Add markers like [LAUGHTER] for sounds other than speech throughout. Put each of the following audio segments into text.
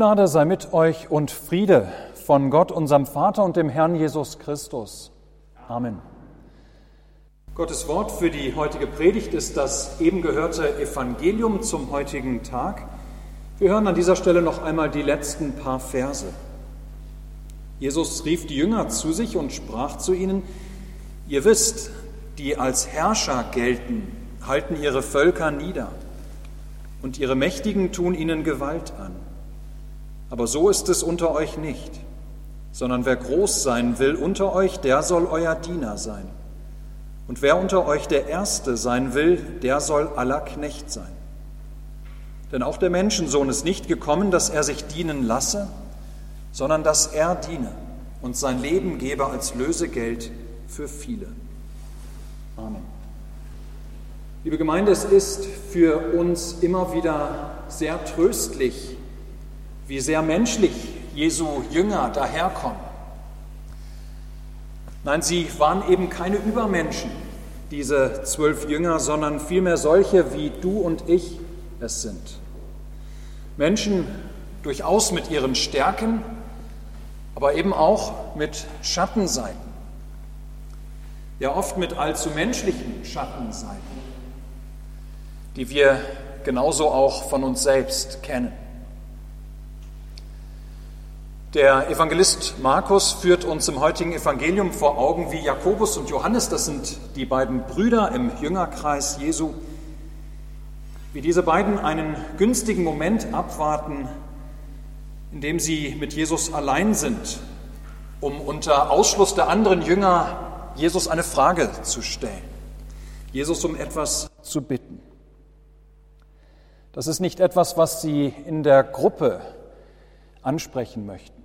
Gnade sei mit euch und Friede von Gott, unserem Vater und dem Herrn Jesus Christus. Amen. Gottes Wort für die heutige Predigt ist das eben gehörte Evangelium zum heutigen Tag. Wir hören an dieser Stelle noch einmal die letzten paar Verse. Jesus rief die Jünger zu sich und sprach zu ihnen, ihr wisst, die als Herrscher gelten, halten ihre Völker nieder und ihre Mächtigen tun ihnen Gewalt an. Aber so ist es unter euch nicht, sondern wer groß sein will unter euch, der soll euer Diener sein. Und wer unter euch der Erste sein will, der soll aller Knecht sein. Denn auch der Menschensohn ist nicht gekommen, dass er sich dienen lasse, sondern dass er diene und sein Leben gebe als Lösegeld für viele. Amen. Liebe Gemeinde, es ist für uns immer wieder sehr tröstlich, wie sehr menschlich Jesu Jünger daherkommen. Nein, sie waren eben keine Übermenschen, diese zwölf Jünger, sondern vielmehr solche, wie du und ich es sind. Menschen durchaus mit ihren Stärken, aber eben auch mit Schattenseiten. Ja, oft mit allzu menschlichen Schattenseiten, die wir genauso auch von uns selbst kennen. Der Evangelist Markus führt uns im heutigen Evangelium vor Augen, wie Jakobus und Johannes, das sind die beiden Brüder im Jüngerkreis Jesu, wie diese beiden einen günstigen Moment abwarten, in dem sie mit Jesus allein sind, um unter Ausschluss der anderen Jünger Jesus eine Frage zu stellen, Jesus um etwas zu bitten. Das ist nicht etwas, was sie in der Gruppe ansprechen möchten.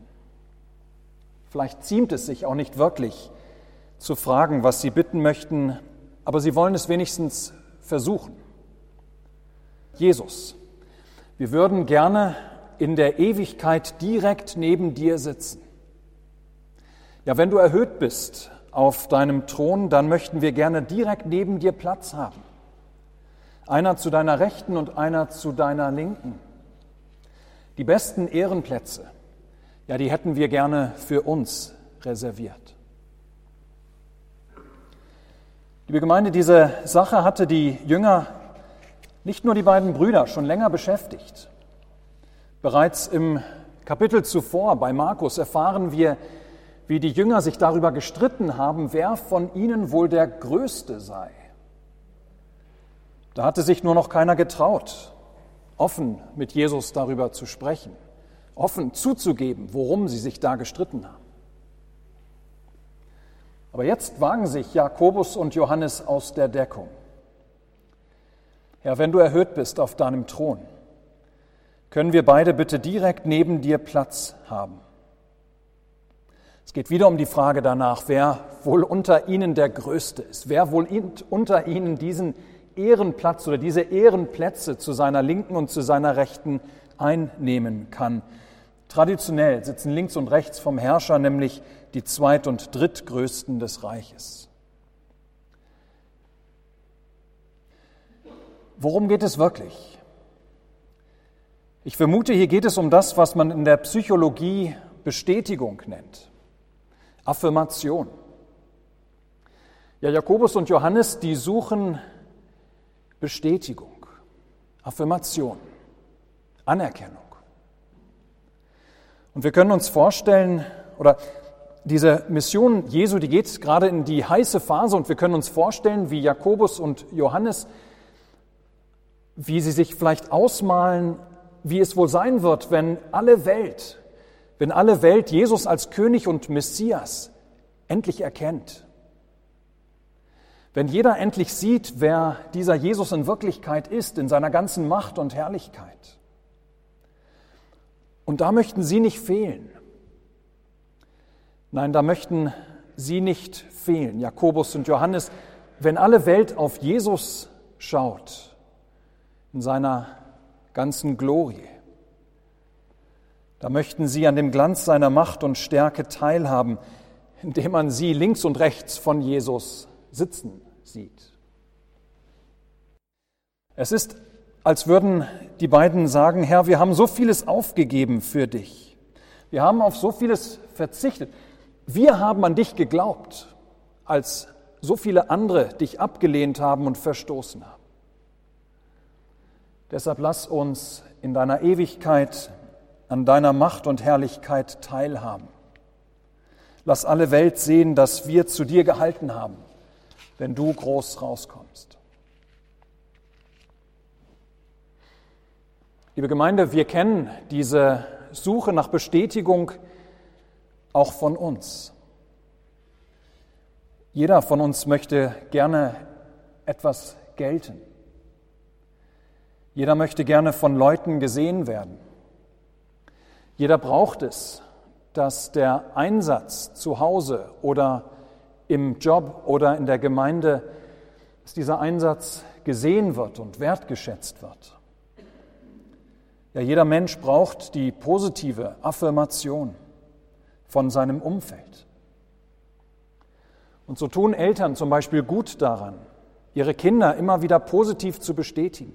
Vielleicht ziemt es sich auch nicht wirklich zu fragen, was Sie bitten möchten, aber Sie wollen es wenigstens versuchen. Jesus, wir würden gerne in der Ewigkeit direkt neben dir sitzen. Ja, wenn du erhöht bist auf deinem Thron, dann möchten wir gerne direkt neben dir Platz haben. Einer zu deiner Rechten und einer zu deiner Linken. Die besten Ehrenplätze, ja, die hätten wir gerne für uns reserviert. Liebe Gemeinde, diese Sache hatte die Jünger, nicht nur die beiden Brüder, schon länger beschäftigt. Bereits im Kapitel zuvor bei Markus erfahren wir, wie die Jünger sich darüber gestritten haben, wer von ihnen wohl der Größte sei. Da hatte sich nur noch keiner getraut, offen mit Jesus darüber zu sprechen offen zuzugeben, worum sie sich da gestritten haben. Aber jetzt wagen sich Jakobus und Johannes aus der Deckung. Herr, wenn du erhöht bist auf deinem Thron, können wir beide bitte direkt neben dir Platz haben. Es geht wieder um die Frage danach, wer wohl unter ihnen der Größte ist, wer wohl unter ihnen diesen Ehrenplatz oder diese Ehrenplätze zu seiner Linken und zu seiner Rechten einnehmen kann. Traditionell sitzen links und rechts vom Herrscher nämlich die zweit- und drittgrößten des Reiches. Worum geht es wirklich? Ich vermute, hier geht es um das, was man in der Psychologie Bestätigung nennt. Affirmation. Ja, Jakobus und Johannes, die suchen Bestätigung, Affirmation, Anerkennung. Und wir können uns vorstellen, oder diese Mission Jesu, die geht gerade in die heiße Phase und wir können uns vorstellen, wie Jakobus und Johannes, wie sie sich vielleicht ausmalen, wie es wohl sein wird, wenn alle Welt, wenn alle Welt Jesus als König und Messias endlich erkennt. Wenn jeder endlich sieht, wer dieser Jesus in Wirklichkeit ist, in seiner ganzen Macht und Herrlichkeit. Und da möchten Sie nicht fehlen. Nein, da möchten Sie nicht fehlen, Jakobus und Johannes, wenn alle Welt auf Jesus schaut, in seiner ganzen Glorie. Da möchten Sie an dem Glanz seiner Macht und Stärke teilhaben, indem man Sie links und rechts von Jesus sitzen sieht. Es ist als würden die beiden sagen, Herr, wir haben so vieles aufgegeben für dich. Wir haben auf so vieles verzichtet. Wir haben an dich geglaubt, als so viele andere dich abgelehnt haben und verstoßen haben. Deshalb lass uns in deiner Ewigkeit an deiner Macht und Herrlichkeit teilhaben. Lass alle Welt sehen, dass wir zu dir gehalten haben, wenn du groß rauskommst. Liebe Gemeinde, wir kennen diese Suche nach Bestätigung auch von uns. Jeder von uns möchte gerne etwas gelten. Jeder möchte gerne von Leuten gesehen werden. Jeder braucht es, dass der Einsatz zu Hause oder im Job oder in der Gemeinde, dass dieser Einsatz gesehen wird und wertgeschätzt wird. Ja, jeder Mensch braucht die positive Affirmation von seinem Umfeld. Und so tun Eltern zum Beispiel gut daran, ihre Kinder immer wieder positiv zu bestätigen,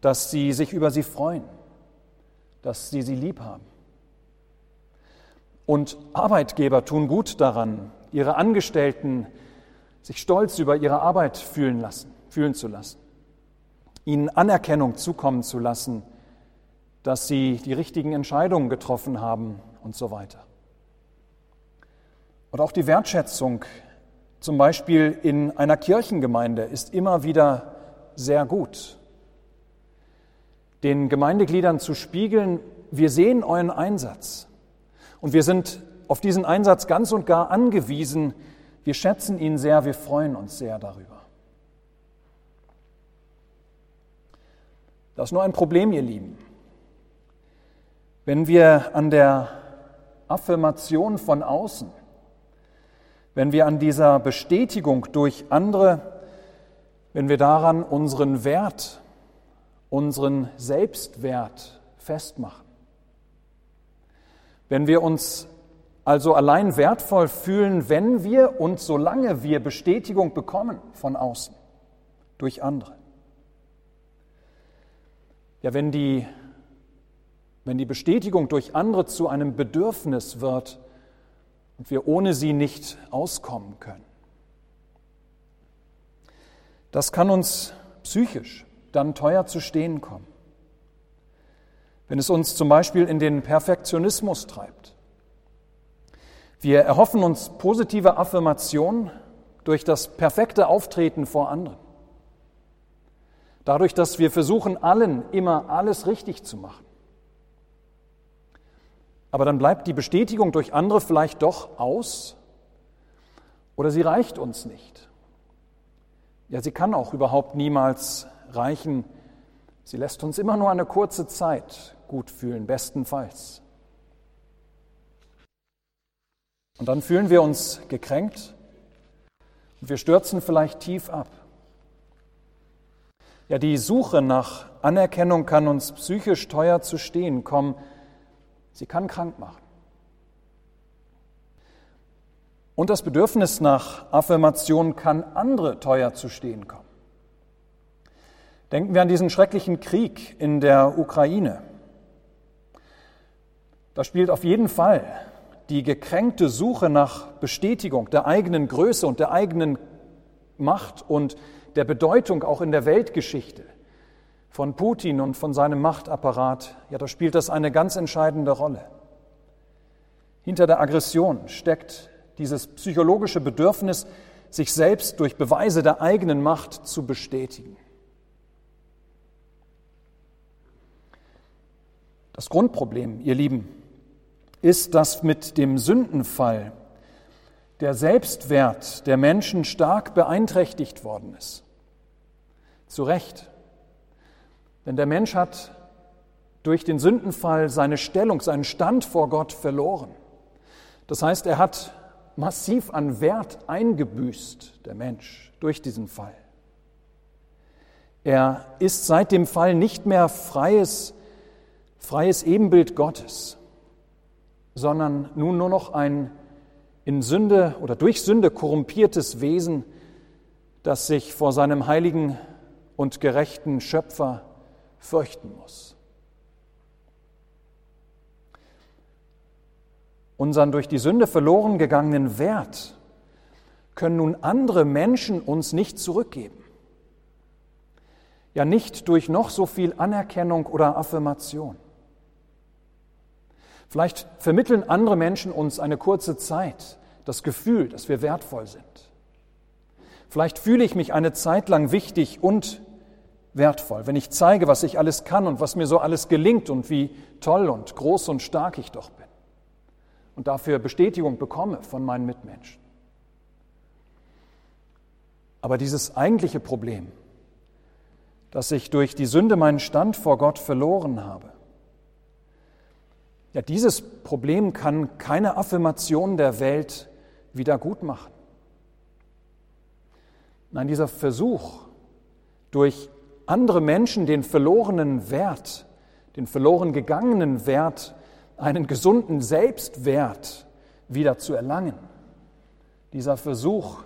dass sie sich über sie freuen, dass sie sie lieb haben. Und Arbeitgeber tun gut daran, ihre Angestellten sich stolz über ihre Arbeit fühlen, lassen, fühlen zu lassen, ihnen Anerkennung zukommen zu lassen, dass sie die richtigen Entscheidungen getroffen haben und so weiter. Und auch die Wertschätzung zum Beispiel in einer Kirchengemeinde ist immer wieder sehr gut. Den Gemeindegliedern zu spiegeln, wir sehen euren Einsatz und wir sind auf diesen Einsatz ganz und gar angewiesen. Wir schätzen ihn sehr, wir freuen uns sehr darüber. Das ist nur ein Problem, ihr Lieben. Wenn wir an der Affirmation von außen wenn wir an dieser Bestätigung durch andere, wenn wir daran unseren Wert, unseren Selbstwert festmachen. Wenn wir uns also allein wertvoll fühlen, wenn wir und solange wir Bestätigung bekommen von außen, durch andere. Ja, wenn die, wenn die Bestätigung durch andere zu einem Bedürfnis wird, und wir ohne sie nicht auskommen können. Das kann uns psychisch dann teuer zu stehen kommen. Wenn es uns zum Beispiel in den Perfektionismus treibt. Wir erhoffen uns positive Affirmation durch das perfekte Auftreten vor anderen. Dadurch, dass wir versuchen, allen immer alles richtig zu machen. Aber dann bleibt die Bestätigung durch andere vielleicht doch aus oder sie reicht uns nicht. Ja, sie kann auch überhaupt niemals reichen. Sie lässt uns immer nur eine kurze Zeit gut fühlen, bestenfalls. Und dann fühlen wir uns gekränkt und wir stürzen vielleicht tief ab. Ja, die Suche nach Anerkennung kann uns psychisch teuer zu stehen kommen, Sie kann krank machen. Und das Bedürfnis nach Affirmation kann andere teuer zu stehen kommen. Denken wir an diesen schrecklichen Krieg in der Ukraine. Da spielt auf jeden Fall die gekränkte Suche nach Bestätigung der eigenen Größe und der eigenen Macht und der Bedeutung auch in der Weltgeschichte von Putin und von seinem Machtapparat, ja, da spielt das eine ganz entscheidende Rolle. Hinter der Aggression steckt dieses psychologische Bedürfnis, sich selbst durch Beweise der eigenen Macht zu bestätigen. Das Grundproblem, ihr Lieben, ist, dass mit dem Sündenfall der Selbstwert der Menschen stark beeinträchtigt worden ist. Zu Recht. Denn der Mensch hat durch den Sündenfall seine Stellung, seinen Stand vor Gott verloren. Das heißt, er hat massiv an Wert eingebüßt, der Mensch, durch diesen Fall. Er ist seit dem Fall nicht mehr freies, freies Ebenbild Gottes, sondern nun nur noch ein in Sünde oder durch Sünde korrumpiertes Wesen, das sich vor seinem heiligen und gerechten Schöpfer fürchten muss. Unseren durch die Sünde verloren gegangenen Wert können nun andere Menschen uns nicht zurückgeben. Ja, nicht durch noch so viel Anerkennung oder Affirmation. Vielleicht vermitteln andere Menschen uns eine kurze Zeit das Gefühl, dass wir wertvoll sind. Vielleicht fühle ich mich eine Zeit lang wichtig und wertvoll, wenn ich zeige, was ich alles kann und was mir so alles gelingt und wie toll und groß und stark ich doch bin. Und dafür Bestätigung bekomme von meinen Mitmenschen. Aber dieses eigentliche Problem, dass ich durch die Sünde meinen Stand vor Gott verloren habe, ja, dieses Problem kann keine Affirmation der Welt wieder gut machen. Nein, dieser Versuch, durch andere Menschen den verlorenen Wert, den verloren gegangenen Wert, einen gesunden Selbstwert wieder zu erlangen, dieser Versuch,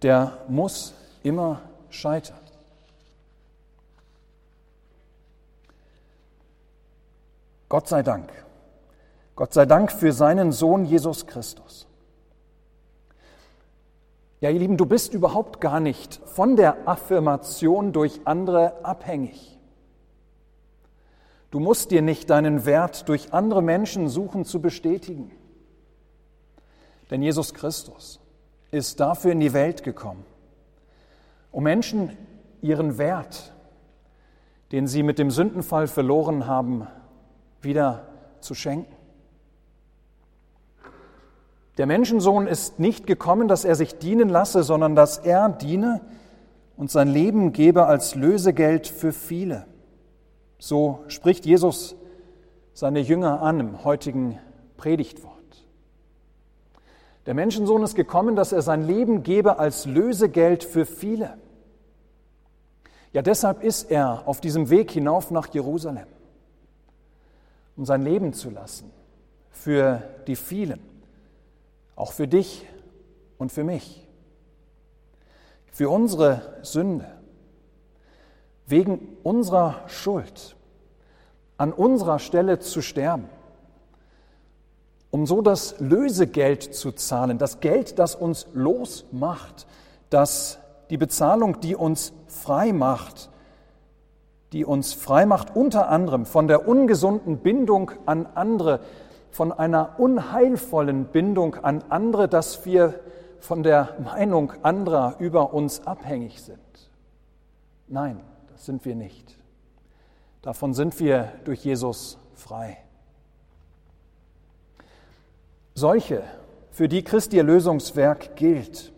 der muss immer scheitern. Gott sei Dank. Gott sei Dank für seinen Sohn Jesus Christus. Ja, ihr Lieben, du bist überhaupt gar nicht von der Affirmation durch andere abhängig. Du musst dir nicht deinen Wert durch andere Menschen suchen zu bestätigen. Denn Jesus Christus ist dafür in die Welt gekommen, um Menschen ihren Wert, den sie mit dem Sündenfall verloren haben, wieder zu schenken. Der Menschensohn ist nicht gekommen, dass er sich dienen lasse, sondern dass er diene und sein Leben gebe als Lösegeld für viele. So spricht Jesus seine Jünger an im heutigen Predigtwort. Der Menschensohn ist gekommen, dass er sein Leben gebe als Lösegeld für viele. Ja, deshalb ist er auf diesem Weg hinauf nach Jerusalem, um sein Leben zu lassen für die vielen auch für dich und für mich, für unsere Sünde, wegen unserer Schuld, an unserer Stelle zu sterben, um so das Lösegeld zu zahlen, das Geld, das uns losmacht, das die Bezahlung, die uns frei macht, die uns frei macht unter anderem von der ungesunden Bindung an andere, von einer unheilvollen Bindung an andere, dass wir von der Meinung anderer über uns abhängig sind. Nein, das sind wir nicht. Davon sind wir durch Jesus frei. Solche, für die Christi Erlösungswerk gilt,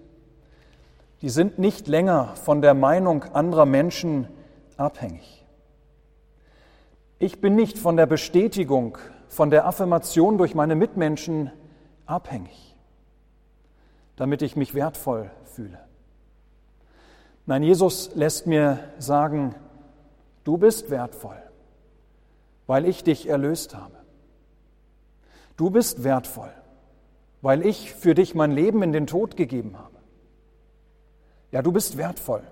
die sind nicht länger von der Meinung anderer Menschen abhängig. Ich bin nicht von der Bestätigung von der Affirmation durch meine Mitmenschen abhängig, damit ich mich wertvoll fühle. Nein, Jesus lässt mir sagen, du bist wertvoll, weil ich dich erlöst habe. Du bist wertvoll, weil ich für dich mein Leben in den Tod gegeben habe. Ja, du bist wertvoll.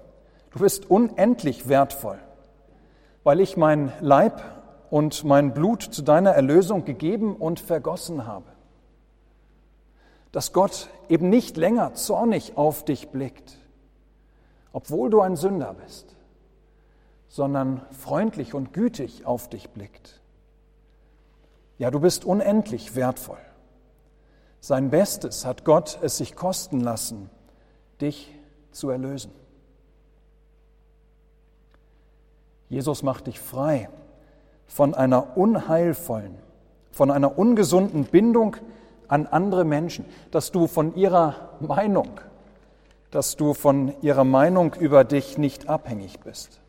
Du bist unendlich wertvoll, weil ich mein Leib und mein Blut zu deiner Erlösung gegeben und vergossen habe. Dass Gott eben nicht länger zornig auf dich blickt, obwohl du ein Sünder bist, sondern freundlich und gütig auf dich blickt. Ja, du bist unendlich wertvoll. Sein Bestes hat Gott es sich kosten lassen, dich zu erlösen. Jesus macht dich frei von einer unheilvollen, von einer ungesunden Bindung an andere Menschen, dass du von ihrer Meinung, dass du von ihrer Meinung über dich nicht abhängig bist.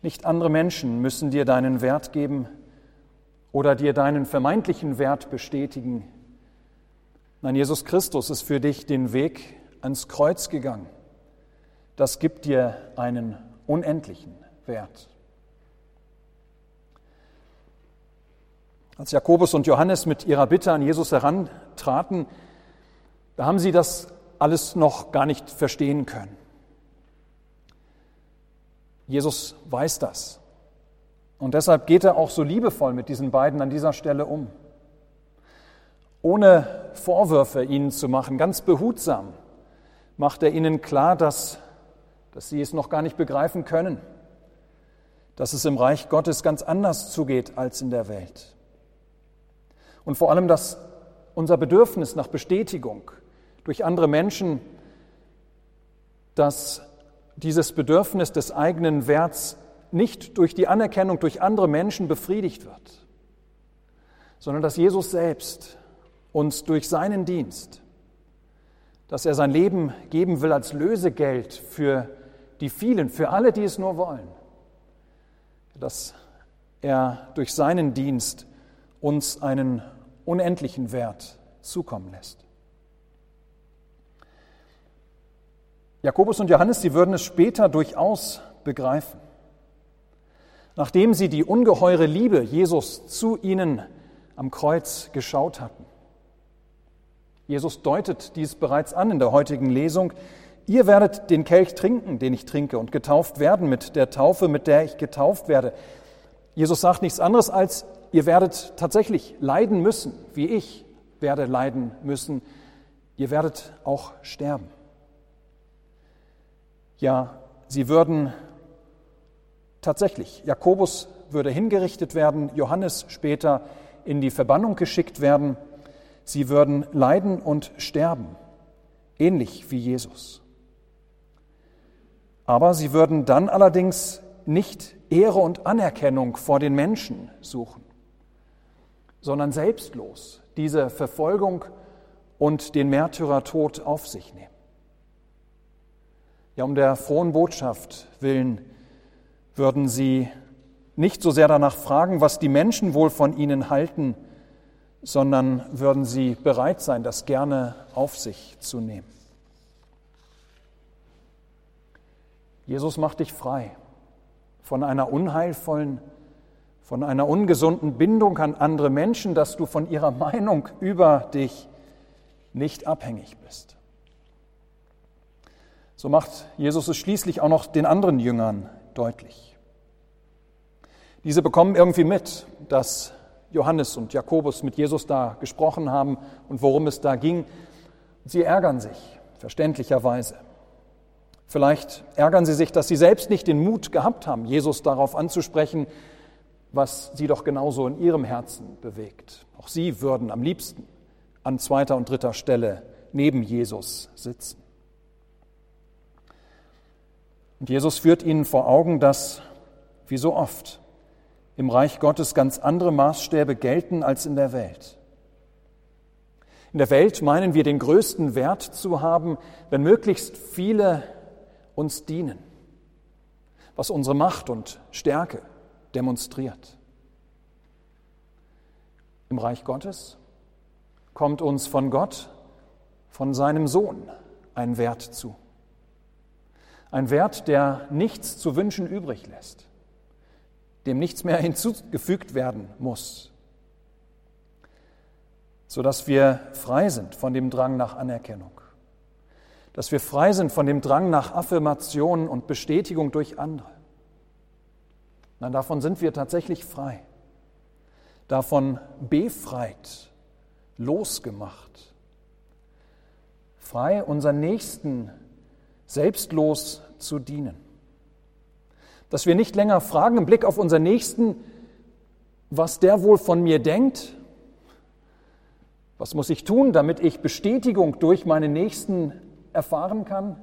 Nicht andere Menschen müssen dir deinen Wert geben oder dir deinen vermeintlichen Wert bestätigen. Nein, Jesus Christus ist für dich den Weg ans Kreuz gegangen. Das gibt dir einen unendlichen Wert. Als Jakobus und Johannes mit ihrer Bitte an Jesus herantraten, da haben sie das alles noch gar nicht verstehen können. Jesus weiß das. Und deshalb geht er auch so liebevoll mit diesen beiden an dieser Stelle um. Ohne Vorwürfe ihnen zu machen, ganz behutsam, macht er ihnen klar, dass, dass sie es noch gar nicht begreifen können, dass es im Reich Gottes ganz anders zugeht als in der Welt. Und vor allem, dass unser Bedürfnis nach Bestätigung durch andere Menschen, dass dieses Bedürfnis des eigenen Werts nicht durch die Anerkennung durch andere Menschen befriedigt wird, sondern dass Jesus selbst uns durch seinen Dienst, dass er sein Leben geben will als Lösegeld für die vielen, für alle, die es nur wollen, dass er durch seinen Dienst uns einen unendlichen Wert zukommen lässt. Jakobus und Johannes, sie würden es später durchaus begreifen. Nachdem sie die ungeheure Liebe Jesus zu ihnen am Kreuz geschaut hatten. Jesus deutet dies bereits an in der heutigen Lesung. Ihr werdet den Kelch trinken, den ich trinke, und getauft werden mit der Taufe, mit der ich getauft werde. Jesus sagt nichts anderes als, ihr werdet tatsächlich leiden müssen, wie ich werde leiden müssen. Ihr werdet auch sterben. Ja, sie würden Tatsächlich, Jakobus würde hingerichtet werden, Johannes später in die Verbannung geschickt werden. Sie würden leiden und sterben, ähnlich wie Jesus. Aber sie würden dann allerdings nicht Ehre und Anerkennung vor den Menschen suchen, sondern selbstlos diese Verfolgung und den Märtyrertod auf sich nehmen. Ja, um der frohen Botschaft willen würden sie nicht so sehr danach fragen, was die Menschen wohl von ihnen halten, sondern würden sie bereit sein, das gerne auf sich zu nehmen. Jesus macht dich frei von einer unheilvollen, von einer ungesunden Bindung an andere Menschen, dass du von ihrer Meinung über dich nicht abhängig bist. So macht Jesus es schließlich auch noch den anderen Jüngern deutlich. Diese bekommen irgendwie mit, dass Johannes und Jakobus mit Jesus da gesprochen haben und worum es da ging. Sie ärgern sich, verständlicherweise. Vielleicht ärgern sie sich, dass sie selbst nicht den Mut gehabt haben, Jesus darauf anzusprechen, was sie doch genauso in ihrem Herzen bewegt. Auch sie würden am liebsten an zweiter und dritter Stelle neben Jesus sitzen. Und Jesus führt ihnen vor Augen, dass, wie so oft, im Reich Gottes ganz andere Maßstäbe gelten als in der Welt. In der Welt meinen wir den größten Wert zu haben, wenn möglichst viele uns dienen, was unsere Macht und Stärke demonstriert. Im Reich Gottes kommt uns von Gott, von seinem Sohn ein Wert zu. Ein Wert, der nichts zu wünschen übrig lässt, dem nichts mehr [LAUGHS] hinzugefügt werden muss, sodass wir frei sind von dem Drang nach Anerkennung, dass wir frei sind von dem Drang nach Affirmation und Bestätigung durch andere. Nein, davon sind wir tatsächlich frei, davon befreit, losgemacht, frei, unseren Nächsten selbstlos zu dienen. Dass wir nicht länger fragen im Blick auf unseren Nächsten, was der wohl von mir denkt, was muss ich tun, damit ich Bestätigung durch meinen Nächsten erfahren kann,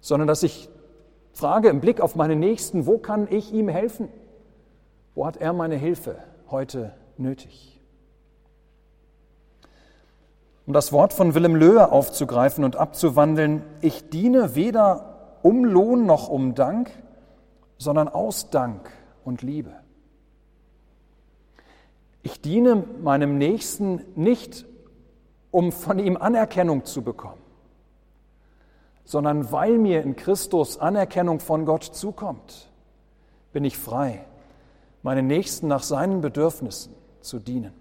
sondern dass ich frage im Blick auf meinen Nächsten, wo kann ich ihm helfen? Wo hat er meine Hilfe heute nötig? Um das Wort von Willem Löhe aufzugreifen und abzuwandeln, ich diene weder um Lohn noch um Dank, sondern aus Dank und Liebe. Ich diene meinem Nächsten nicht, um von ihm Anerkennung zu bekommen, sondern weil mir in Christus Anerkennung von Gott zukommt, bin ich frei, meinen Nächsten nach seinen Bedürfnissen zu dienen.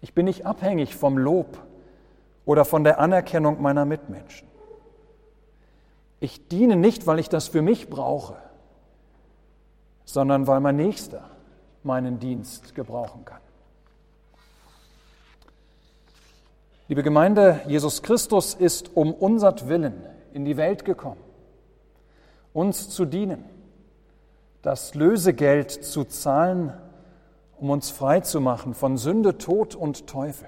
Ich bin nicht abhängig vom Lob oder von der Anerkennung meiner Mitmenschen. Ich diene nicht, weil ich das für mich brauche, sondern weil mein Nächster meinen Dienst gebrauchen kann. Liebe Gemeinde, Jesus Christus ist um unsert Willen in die Welt gekommen, uns zu dienen, das Lösegeld zu zahlen, um uns frei zu machen von Sünde, Tod und Teufel.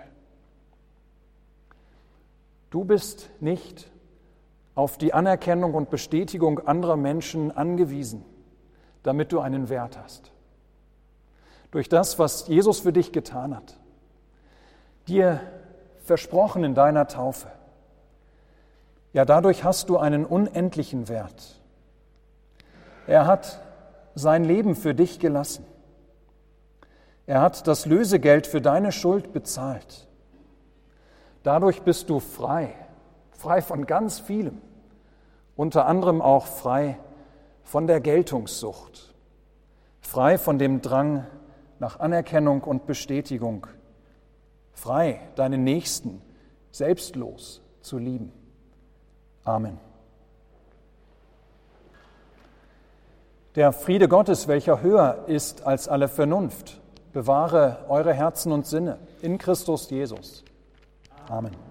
Du bist nicht auf die Anerkennung und Bestätigung anderer Menschen angewiesen, damit du einen Wert hast. Durch das, was Jesus für dich getan hat, dir versprochen in deiner Taufe, ja dadurch hast du einen unendlichen Wert. Er hat sein Leben für dich gelassen. Er hat das Lösegeld für deine Schuld bezahlt. Dadurch bist du frei, frei von ganz vielem unter anderem auch frei von der Geltungssucht, frei von dem Drang nach Anerkennung und Bestätigung, frei deinen Nächsten selbstlos zu lieben. Amen. Der Friede Gottes, welcher höher ist als alle Vernunft, bewahre eure Herzen und Sinne in Christus Jesus. Amen.